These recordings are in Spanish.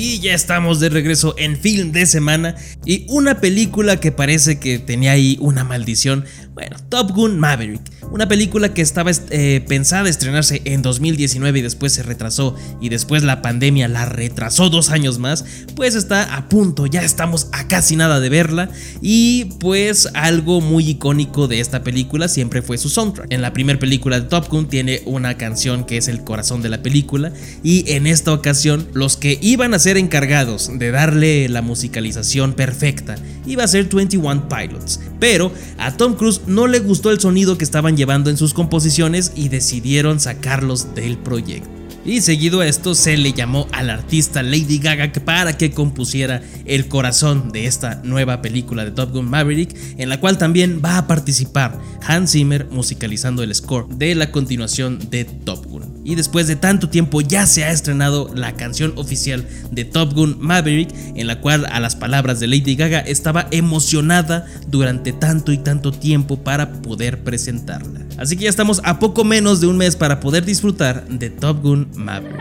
Y ya estamos de regreso en Film de Semana. Y una película que parece que tenía ahí una maldición. Bueno, Top Gun Maverick. Una película que estaba eh, pensada estrenarse en 2019 y después se retrasó. Y después la pandemia la retrasó dos años más, pues está a punto, ya estamos a casi nada de verla. Y pues algo muy icónico de esta película siempre fue su soundtrack. En la primera película de Top Gun tiene una canción que es el corazón de la película. Y en esta ocasión los que iban a ser encargados de darle la musicalización perfecta iba a ser 21 Pilots, pero a Tom Cruise no le gustó el sonido que estaban llevando en sus composiciones y decidieron sacarlos del proyecto. Y seguido a esto se le llamó al artista Lady Gaga para que compusiera el corazón de esta nueva película de Top Gun Maverick, en la cual también va a participar Hans Zimmer musicalizando el score de la continuación de Top Gun. Y después de tanto tiempo ya se ha estrenado la canción oficial de Top Gun Maverick, en la cual a las palabras de Lady Gaga estaba emocionada durante tanto y tanto tiempo para poder presentarla. Así que ya estamos a poco menos de un mes para poder disfrutar de Top Gun Maverick.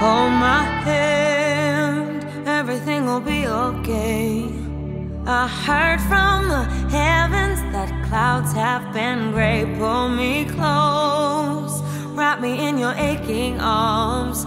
Hold my hand, everything will be okay. I heard from the heavens that clouds have been gray. Pull me close, wrap me in your aching arms.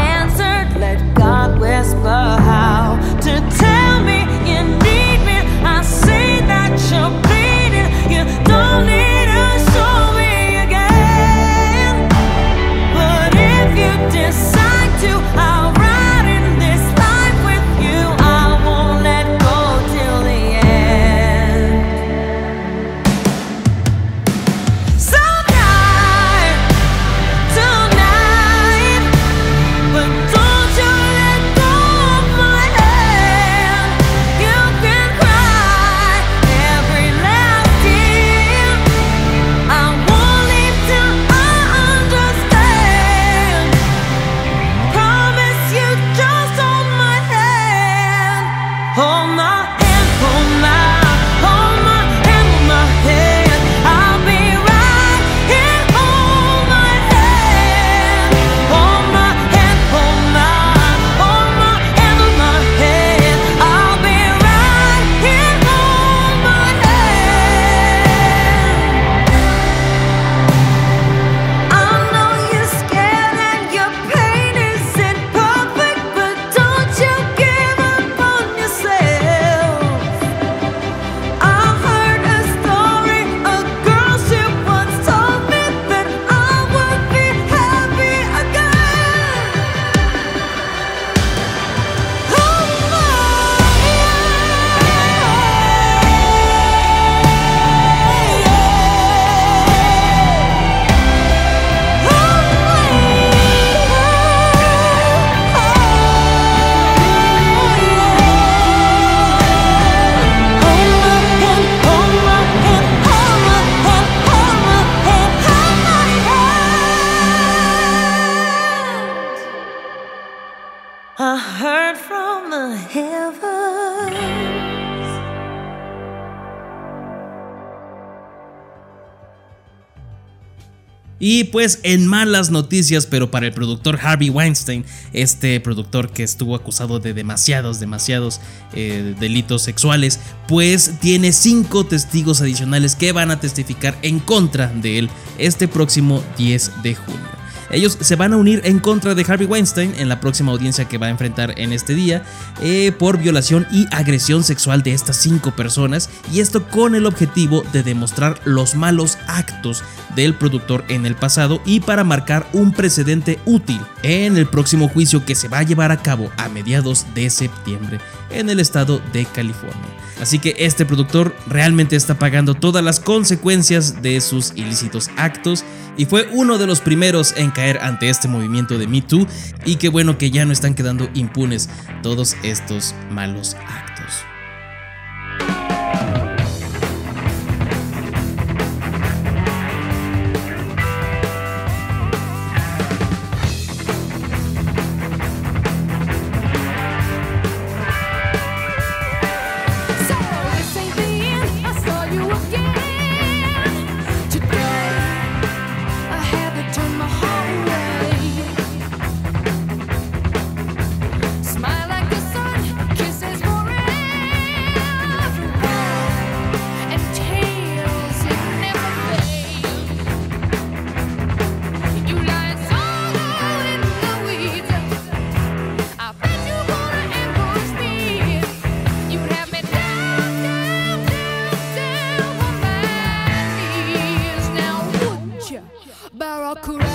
Y pues en malas noticias, pero para el productor Harvey Weinstein, este productor que estuvo acusado de demasiados, demasiados eh, delitos sexuales, pues tiene cinco testigos adicionales que van a testificar en contra de él este próximo 10 de junio. Ellos se van a unir en contra de Harvey Weinstein en la próxima audiencia que va a enfrentar en este día eh, por violación y agresión sexual de estas cinco personas y esto con el objetivo de demostrar los malos actos del productor en el pasado y para marcar un precedente útil en el próximo juicio que se va a llevar a cabo a mediados de septiembre en el estado de California. Así que este productor realmente está pagando todas las consecuencias de sus ilícitos actos y fue uno de los primeros en ante este movimiento de Me Too y qué bueno que ya no están quedando impunes todos estos malos actos.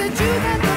I think that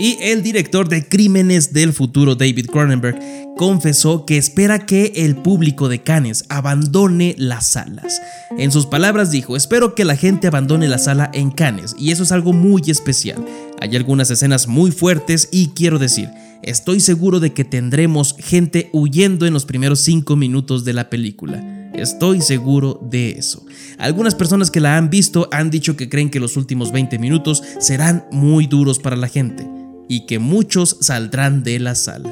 Y el director de Crímenes del Futuro, David Cronenberg, confesó que espera que el público de Cannes abandone las salas. En sus palabras dijo, espero que la gente abandone la sala en Cannes, y eso es algo muy especial. Hay algunas escenas muy fuertes y quiero decir, estoy seguro de que tendremos gente huyendo en los primeros 5 minutos de la película. Estoy seguro de eso. Algunas personas que la han visto han dicho que creen que los últimos 20 minutos serán muy duros para la gente y que muchos saldrán de la sala.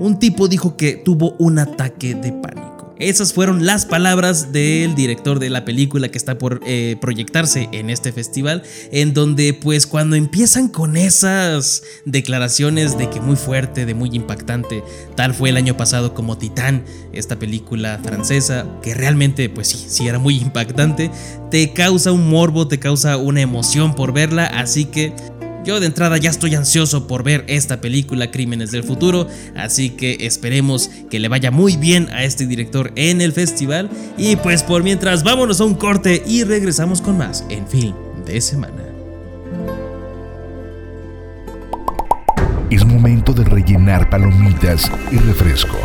Un tipo dijo que tuvo un ataque de pánico. Esas fueron las palabras del director de la película que está por eh, proyectarse en este festival, en donde pues cuando empiezan con esas declaraciones de que muy fuerte, de muy impactante, tal fue el año pasado como Titán, esta película francesa, que realmente pues sí, sí era muy impactante, te causa un morbo, te causa una emoción por verla, así que yo de entrada ya estoy ansioso por ver esta película Crímenes del Futuro, así que esperemos que le vaya muy bien a este director en el festival. Y pues por mientras vámonos a un corte y regresamos con más en Film de Semana. Es momento de rellenar palomitas y refresco.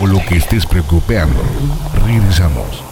O lo que estés preocupando, regresamos.